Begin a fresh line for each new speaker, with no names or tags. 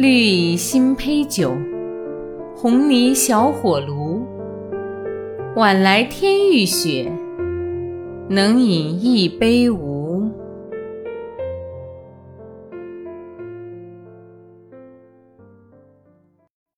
绿蚁新醅酒，红泥小火炉。晚来天欲雪，能饮一杯无？